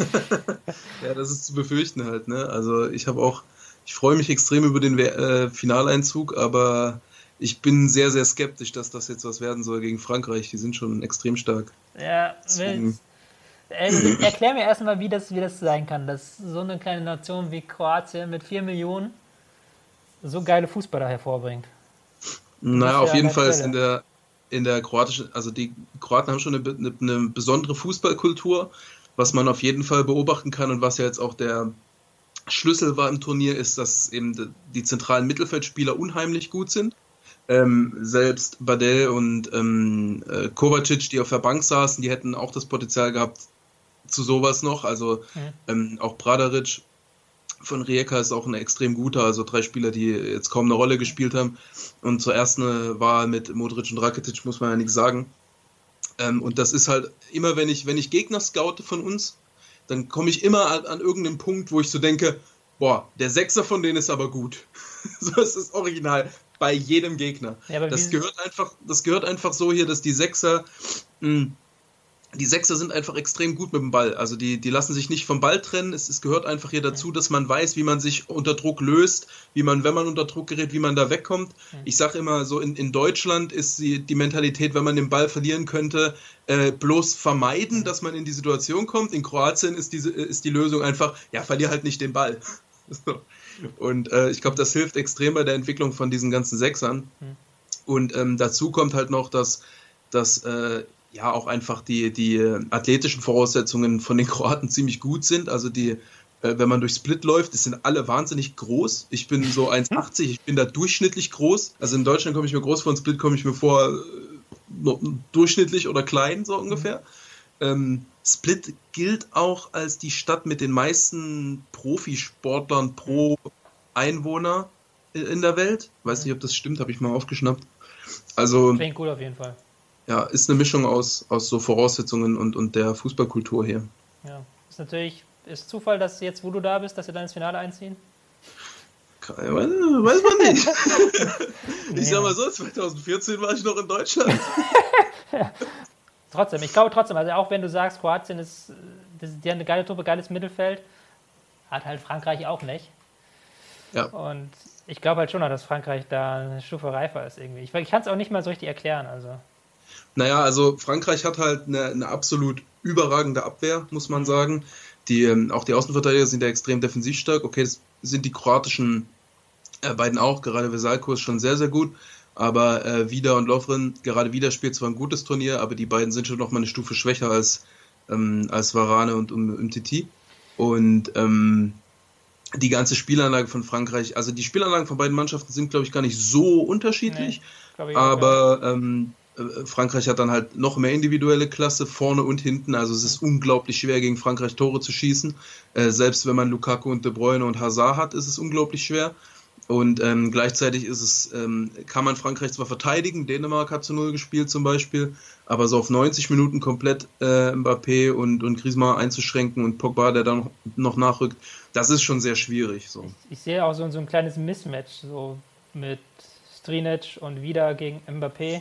ja, das ist zu befürchten halt, ne? Also ich habe auch, ich freue mich extrem über den äh, Finaleinzug, aber ich bin sehr, sehr skeptisch, dass das jetzt was werden soll gegen Frankreich. Die sind schon extrem stark. Ja, Deswegen... äh, erklär mir erstmal, wie das, wie das sein kann, dass so eine kleine Nation wie Kroatien mit 4 Millionen so geile Fußballer hervorbringt. Naja, auf jeden Fall ist in der, in der kroatischen, also die Kroaten haben schon eine, eine, eine, besondere Fußballkultur, was man auf jeden Fall beobachten kann und was ja jetzt auch der Schlüssel war im Turnier, ist, dass eben die zentralen Mittelfeldspieler unheimlich gut sind. Ähm, selbst Badel und ähm, äh, Kovacic, die auf der Bank saßen, die hätten auch das Potenzial gehabt zu sowas noch. Also ja. ähm, auch Bradaric von Rijeka ist auch ein extrem guter, also drei Spieler, die jetzt kaum eine Rolle gespielt haben. Und zur ersten Wahl mit Modric und Rakitic muss man ja nichts sagen. Ähm, und das ist halt immer, wenn ich, wenn ich Gegner scoute von uns, dann komme ich immer an, an irgendeinen Punkt, wo ich so denke, boah, der Sechser von denen ist aber gut. so ist das Original bei jedem Gegner. Ja, das gehört einfach, das gehört einfach so hier, dass die Sechser mh, hm, die Sechser sind einfach extrem gut mit dem Ball. Also die, die lassen sich nicht vom Ball trennen. Es, es gehört einfach hier dazu, dass man weiß, wie man sich unter Druck löst, wie man, wenn man unter Druck gerät, wie man da wegkommt. Ich sage immer so, in, in Deutschland ist die, die Mentalität, wenn man den Ball verlieren könnte, äh, bloß vermeiden, dass man in die Situation kommt. In Kroatien ist, diese, ist die Lösung einfach, ja, verlier halt nicht den Ball. So. Und äh, ich glaube, das hilft extrem bei der Entwicklung von diesen ganzen Sechsern. Und ähm, dazu kommt halt noch, dass, dass äh, ja auch einfach die, die athletischen Voraussetzungen von den Kroaten ziemlich gut sind. Also die, äh, wenn man durch Split läuft, die sind alle wahnsinnig groß. Ich bin so 1,80, ich bin da durchschnittlich groß. Also in Deutschland komme ich mir groß vor, in Split komme ich mir vor äh, durchschnittlich oder klein, so ungefähr. Ähm, Split gilt auch als die Stadt mit den meisten Profisportlern pro Einwohner in der Welt. Weiß nicht, ob das stimmt, habe ich mal aufgeschnappt. Also. Klingt gut auf jeden Fall ja, ist eine Mischung aus, aus so Voraussetzungen und, und der Fußballkultur hier. Ja, ist natürlich, ist Zufall, dass jetzt, wo du da bist, dass sie dann ins Finale einziehen? Weiß man nicht. ich sag mal so, 2014 war ich noch in Deutschland. Trotzdem, ich glaube trotzdem, also auch wenn du sagst, Kroatien ist, die haben eine geile Truppe, geiles Mittelfeld, hat halt Frankreich auch nicht. Ja. Und ich glaube halt schon, dass Frankreich da eine Stufe reifer ist irgendwie. Ich, ich kann es auch nicht mal so richtig erklären. Also. Naja, also Frankreich hat halt eine, eine absolut überragende Abwehr, muss man sagen. Die, ähm, auch die Außenverteidiger sind ja extrem defensiv stark. Okay, das sind die kroatischen äh, beiden auch. Gerade Vesalko ist schon sehr, sehr gut. Aber äh, Vida und Lovren, gerade Vida spielt zwar ein gutes Turnier, aber die beiden sind schon noch mal eine Stufe schwächer als, ähm, als Varane und um, MTT. Und ähm, die ganze Spielanlage von Frankreich, also die Spielanlagen von beiden Mannschaften sind, glaube ich, gar nicht so unterschiedlich. Nee, aber ähm, äh, Frankreich hat dann halt noch mehr individuelle Klasse, vorne und hinten. Also es ist unglaublich schwer, gegen Frankreich Tore zu schießen. Äh, selbst wenn man Lukaku und De Bruyne und Hazard hat, ist es unglaublich schwer. Und ähm, gleichzeitig ist es, ähm, kann man Frankreich zwar verteidigen, Dänemark hat zu Null gespielt zum Beispiel, aber so auf 90 Minuten komplett äh, Mbappé und, und Griezmann einzuschränken und Pogba, der dann noch nachrückt, das ist schon sehr schwierig. So. Ich, ich sehe auch so, so ein kleines Mismatch, so mit Strinic und wieder gegen Mbappé.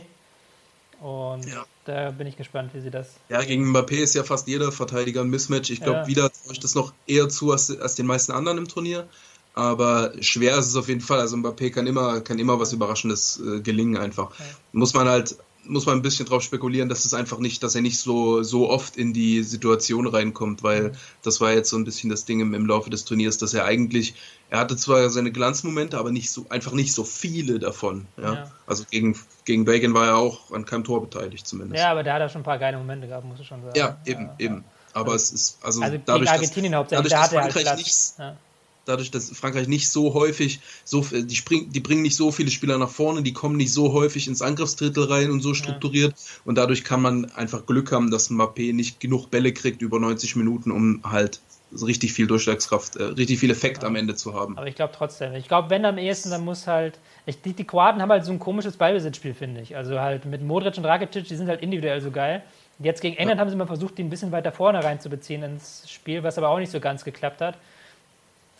Und ja. da bin ich gespannt, wie sie das. Ja, gegen Mbappé ist ja fast jeder Verteidiger ein Mismatch. Ich glaube, ja. wieder ich das noch eher zu als, als den meisten anderen im Turnier. Aber schwer ist es auf jeden Fall. Also Mbappé kann immer, kann immer was Überraschendes äh, gelingen einfach. Okay. Muss man halt, muss man ein bisschen drauf spekulieren, dass es einfach nicht, dass er nicht so, so oft in die Situation reinkommt, weil mhm. das war jetzt so ein bisschen das Ding im, im, Laufe des Turniers, dass er eigentlich, er hatte zwar seine Glanzmomente, aber nicht so, einfach nicht so viele davon. Ja? ja. Also gegen, gegen Belgien war er auch an keinem Tor beteiligt zumindest. Ja, aber der hat auch schon ein paar geile Momente gehabt, muss ich schon sagen. Ja, eben, ja, eben. Aber also, es ist, also, also dadurch, Argentinien dass, hauptsächlich, dadurch, dass Frankreich halt nichts, ja dadurch, dass Frankreich nicht so häufig, so, die, spring, die bringen nicht so viele Spieler nach vorne, die kommen nicht so häufig ins Angriffsdrittel rein und so strukturiert. Ja. Und dadurch kann man einfach Glück haben, dass Mbappé nicht genug Bälle kriegt über 90 Minuten, um halt richtig viel Durchschlagskraft, äh, richtig viel Effekt ja. am Ende zu haben. Aber ich glaube trotzdem, ich glaube, wenn am ehesten, dann muss halt, ich, die, die Kroaten haben halt so ein komisches Ballbesitzspiel, finde ich. Also halt mit Modric und Rakitic, die sind halt individuell so geil. Jetzt gegen England ja. haben sie mal versucht, die ein bisschen weiter vorne reinzubeziehen ins Spiel, was aber auch nicht so ganz geklappt hat.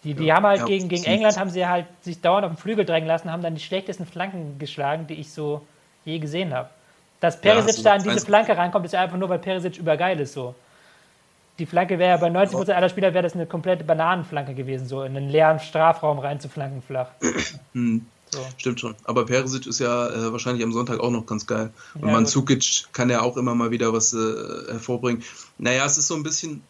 Die, die ja, haben halt ja, gegen, gegen England haben sie halt sich dauernd auf den Flügel drängen lassen, haben dann die schlechtesten Flanken geschlagen, die ich so je gesehen habe. Dass Perisic ja, da an diese Flanke reinkommt, ist ja einfach nur, weil Perisic übergeil ist so. Die Flanke wäre ja bei 90% aller Spieler wäre das eine komplette Bananenflanke gewesen, so in einen leeren Strafraum reinzuflanken flach. Hm. So. Stimmt schon. Aber Perisic ist ja äh, wahrscheinlich am Sonntag auch noch ganz geil. Und ja, Mandzukic kann ja auch immer mal wieder was äh, hervorbringen. Naja, es ist so ein bisschen,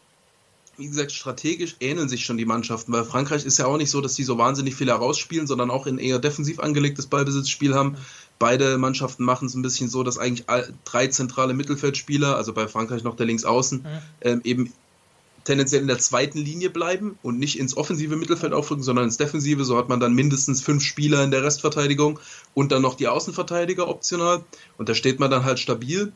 wie gesagt, strategisch ähneln sich schon die Mannschaften, weil Frankreich ist ja auch nicht so, dass die so wahnsinnig viel herausspielen, sondern auch ein eher defensiv angelegtes Ballbesitzspiel haben. Beide Mannschaften machen es ein bisschen so, dass eigentlich drei zentrale Mittelfeldspieler, also bei Frankreich noch der Linksaußen, mhm. ähm, eben tendenziell in der zweiten Linie bleiben und nicht ins offensive Mittelfeld aufrücken, sondern ins defensive. So hat man dann mindestens fünf Spieler in der Restverteidigung und dann noch die Außenverteidiger optional. Und da steht man dann halt stabil.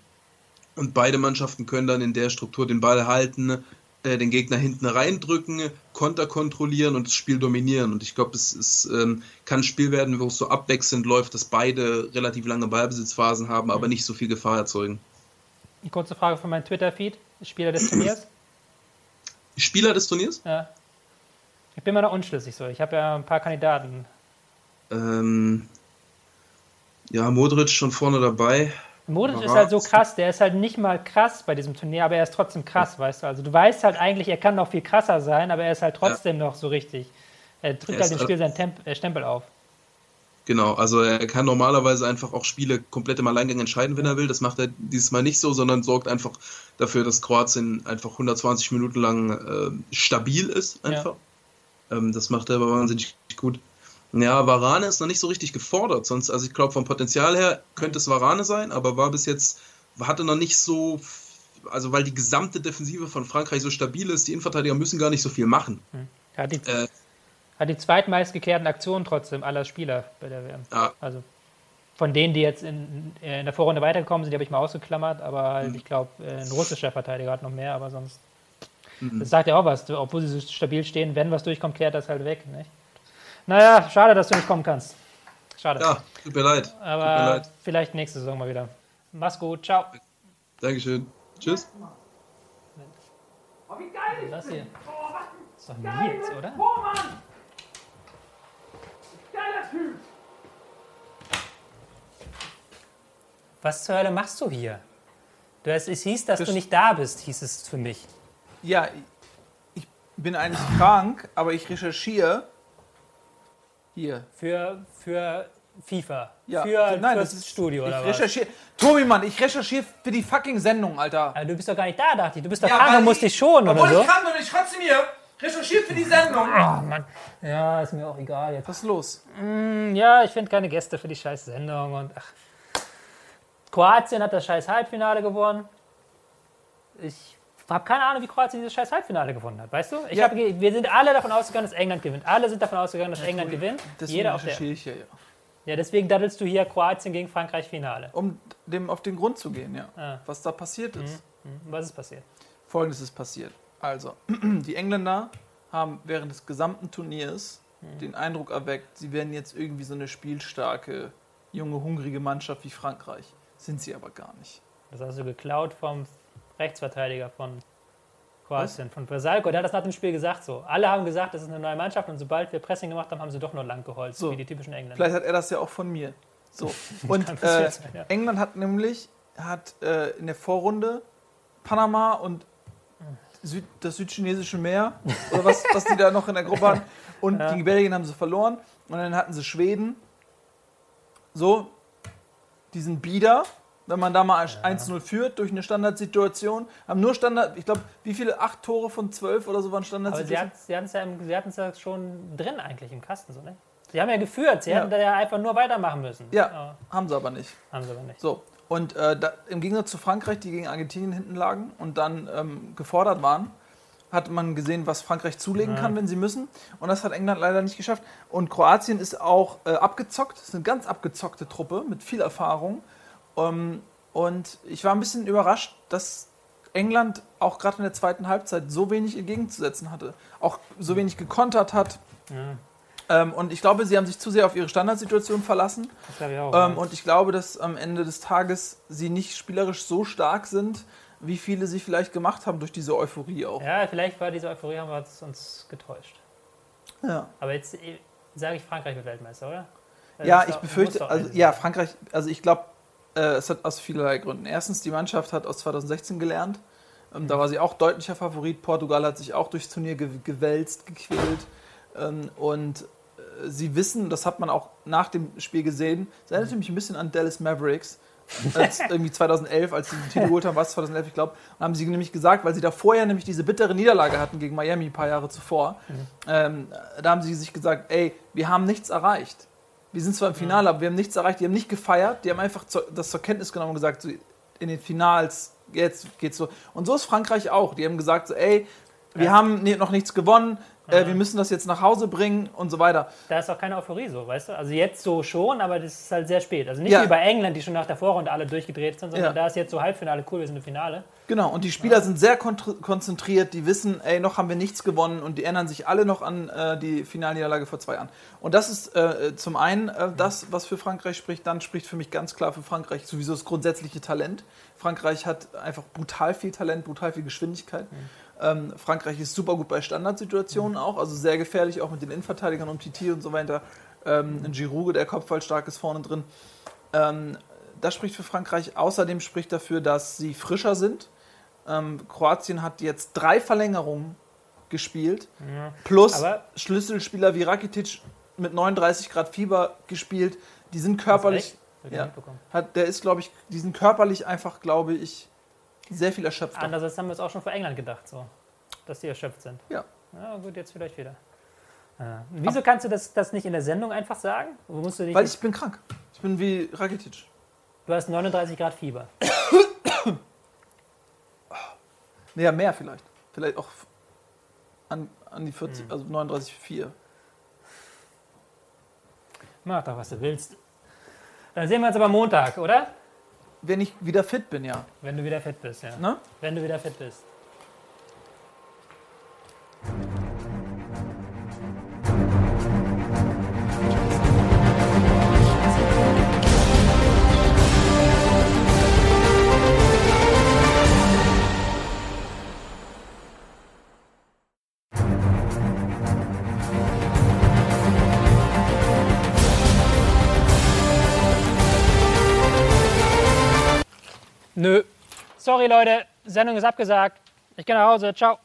Und beide Mannschaften können dann in der Struktur den Ball halten, äh, den Gegner hinten reindrücken, Konter kontrollieren und das Spiel dominieren. Und ich glaube, es, es ähm, kann ein Spiel werden, wo es so abwechselnd läuft, dass beide relativ lange Ballbesitzphasen haben, aber nicht so viel Gefahr erzeugen. Eine kurze Frage von meinem Twitter-Feed. Spieler des Turniers? Spieler des Turniers? Ja. Ich bin mir noch unschlüssig so. Ich habe ja ein paar Kandidaten. Ähm, ja, Modric schon vorne dabei. Modric ist halt so krass, der ist halt nicht mal krass bei diesem Turnier, aber er ist trotzdem krass, ja. weißt du. Also du weißt halt eigentlich, er kann noch viel krasser sein, aber er ist halt trotzdem ja. noch so richtig. Er drückt er halt im Spiel seinen Temp äh, Stempel auf. Genau, also er kann normalerweise einfach auch Spiele komplett im Alleingang entscheiden, wenn er will. Das macht er dieses Mal nicht so, sondern sorgt einfach dafür, dass Kroatien einfach 120 Minuten lang äh, stabil ist, einfach. Ja. Ähm, das macht er aber wahnsinnig gut. Ja, Varane ist noch nicht so richtig gefordert. Sonst, also ich glaube, vom Potenzial her könnte es Varane sein, aber war bis jetzt, hatte noch nicht so, also weil die gesamte Defensive von Frankreich so stabil ist, die Innenverteidiger müssen gar nicht so viel machen. Hm. Hat die, äh, hat die zweitmeist geklärten Aktionen trotzdem aller Spieler bei der WM. Ja. Also von denen, die jetzt in, in der Vorrunde weitergekommen sind, die habe ich mal ausgeklammert, aber halt, mhm. ich glaube, ein russischer Verteidiger hat noch mehr, aber sonst. Mhm. Das sagt ja auch was, obwohl sie so stabil stehen, wenn was durchkommt, klärt das halt weg. Nicht? Naja, schade, dass du nicht kommen kannst. Schade. Ja, tut mir leid. Aber mir leid. vielleicht nächste Saison mal wieder. Mach's gut, ciao. Dankeschön. Tschüss. Oh, wie geil ist das hier? Oh, was ist doch Nils, oder? Oh, Mann! Geiler Typ! Was zur Hölle machst du hier? Du, es, es hieß, dass Best du nicht da bist, hieß es für mich. Ja, ich bin eigentlich krank, aber ich recherchiere hier. Für, für FIFA. Ja, für, nein, das ist Studio ich oder recherchiere. Tobi, Mann, ich recherchiere für die fucking Sendung, Alter. was? du bist doch gar nicht da, dachte ich. Du bist doch Ja, weil und musst ich- dich schonen oder so. ich krank bin und ich trotzdem hier recherchiere für die Sendung. Oh Mann. Ja, ist mir auch egal jetzt. Was ist los? Ja, ich finde keine Gäste für die scheiß Sendung und ach. Kroatien hat das scheiß Halbfinale gewonnen. Ich habe keine Ahnung, wie Kroatien dieses scheiß Halbfinale gewonnen hat, weißt du? Ich Ja. hab, wir sind alle davon ausgegangen, dass England gewinnt. Alle sind davon ausgegangen, dass England gewinnt. Deswegen Jeder auf der. ich hier, ja. Ja, deswegen daddelst du hier Kroatien gegen Frankreich Finale. Um dem auf den Grund zu gehen, ja. Ah. Was da passiert ist. Hm, Was ist passiert? Folgendes ist passiert. Also, die Engländer haben während des gesamten Turniers Hm. den Eindruck erweckt, sie werden jetzt irgendwie so eine spielstarke, junge, hungrige Mannschaft wie Frankreich. Sind sie aber gar nicht. Das hast du geklaut vom Rechtsverteidiger von Kroatien, von Brasalko. Der hat das nach dem Spiel gesagt so. Alle haben gesagt, das ist eine neue Mannschaft und sobald wir Pressing gemacht haben, haben sie doch nur lang geholzt, So. wie die typischen Engländer. Vielleicht hat er das ja auch von mir. So. Und äh, ja. England hat nämlich hat, äh, in der Vorrunde Panama und Süd, das südchinesische Meer oder was, was die da noch in der Gruppe hatten. Und gegen Belgien haben sie verloren. Und dann hatten sie Schweden. So, diesen Bieder, wenn man da mal 1-0 führt durch eine Standardsituation. Haben nur Standard, ich glaube, wie viele? Acht Tore von zwölf oder so waren Aber sie Standardsituationen? hatten sie ja, im- sie hatten's ja schon drin eigentlich im Kasten, so, ne? Sie haben ja geführt, sie Ja. hätten da ja einfach nur weitermachen müssen. Ja, haben sie aber nicht. Haben sie aber nicht. So, und äh, da, im Gegensatz zu Frankreich, die gegen Argentinien hinten lagen und dann ähm, gefordert waren, hat man gesehen, was Frankreich zulegen kann, wenn sie müssen. Und das hat England leider nicht geschafft. Und Kroatien ist auch äh, abgezockt. Ist eine ganz abgezockte Truppe mit viel Erfahrung. Ähm, und ich war ein bisschen überrascht, dass England auch gerade in der zweiten Halbzeit so wenig entgegenzusetzen hatte. Auch so wenig gekontert hat. Ähm, und ich glaube, sie haben sich zu sehr auf ihre Standardsituation verlassen. Das glaube ich auch. Ähm, ja. und ich glaube, dass am Ende des Tages sie nicht spielerisch so stark sind, wie viele sie vielleicht gemacht haben durch diese Euphorie auch. ja, vielleicht war diese Euphorie, haben wir uns- getäuscht. Ja, Aber jetzt äh, sage ich, Frankreich wird Weltmeister, oder? Das ja ich befürchte, also ja, Frankreich, also ich glaube, äh, es hat aus vielerlei Gründen. Erstens, die Mannschaft hat aus 2016 gelernt. Ähm, Da war sie auch deutlicher Favorit. Portugal hat sich auch durchs Turnier ge gewälzt, gequält. Ähm, und äh, sie wissen, das hat man auch nach dem Spiel gesehen, es erinnert mich ein bisschen an Dallas Mavericks. als irgendwie 2011, als sie den Titel geholt haben, war es 2011, ich glaube, haben sie nämlich gesagt, weil sie da vorher nämlich diese bittere Niederlage hatten gegen Miami ein paar Jahre zuvor, ähm, da haben sie sich gesagt, ey, wir haben nichts erreicht. Wir sind zwar im Finale, aber wir haben nichts erreicht. Die haben nicht gefeiert, die haben einfach das zur Kenntnis genommen und gesagt, in den Finals, jetzt geht's so. Und so ist Frankreich auch. Die haben gesagt, so, ey, wir Ja. haben noch nichts gewonnen, äh, wir müssen das jetzt nach Hause bringen und so weiter. Da ist auch keine Euphorie so, weißt du? Also jetzt so schon, aber das ist halt sehr spät. Also nicht Ja. wie bei England, die schon nach der Vorrunde alle durchgedreht sind, sondern Ja. da ist jetzt so Halbfinale, cool, wir sind im Finale. Genau, und die Spieler sind sehr konzentriert, die wissen, ey, noch haben wir nichts gewonnen und die erinnern sich alle noch an äh, die Finalniederlage vor zwei Jahren. Und das ist äh, zum einen äh, das, was für Frankreich spricht, dann spricht für mich ganz klar für Frankreich sowieso das grundsätzliche Talent. Frankreich hat einfach brutal viel Talent, brutal viel Geschwindigkeit. Ähm, Frankreich ist super gut bei Standardsituationen auch, also sehr gefährlich, auch mit den Innenverteidigern um Titi und so weiter. Ähm, ein Giroud, der kopfballstark ist vorne drin. Ähm, das spricht für Frankreich. Außerdem spricht dafür, dass sie frischer sind. Ähm, Kroatien hat jetzt drei Verlängerungen gespielt. Plus Aber- Schlüsselspieler wie Rakitic mit 39 Grad Fieber gespielt. Die sind körperlich. Ja, hat, der ist, glaube ich, die sind körperlich einfach, glaube ich, sehr viel erschöpfter. Andererseits haben wir es auch schon für England gedacht, so, dass die erschöpft sind. Ja. Ja, gut, jetzt vielleicht wieder. Ja. Wieso kannst du das, das nicht in der Sendung einfach sagen? Wo musst du, dich Weil ich bin krank. Ich bin wie Rakitic. du hast 39 Grad Fieber. Nee, ja, mehr vielleicht. Vielleicht auch an, an die Hm. 40, also 39,4. Mach doch, was du willst. Dann sehen wir uns aber Montag, oder? Wenn ich wieder fit bin, ja. Wenn du wieder fit bist, ja. Ne? Wenn du wieder fit bist. Sorry, Leute. Sendung ist abgesagt. Ich gehe nach Hause. Ciao.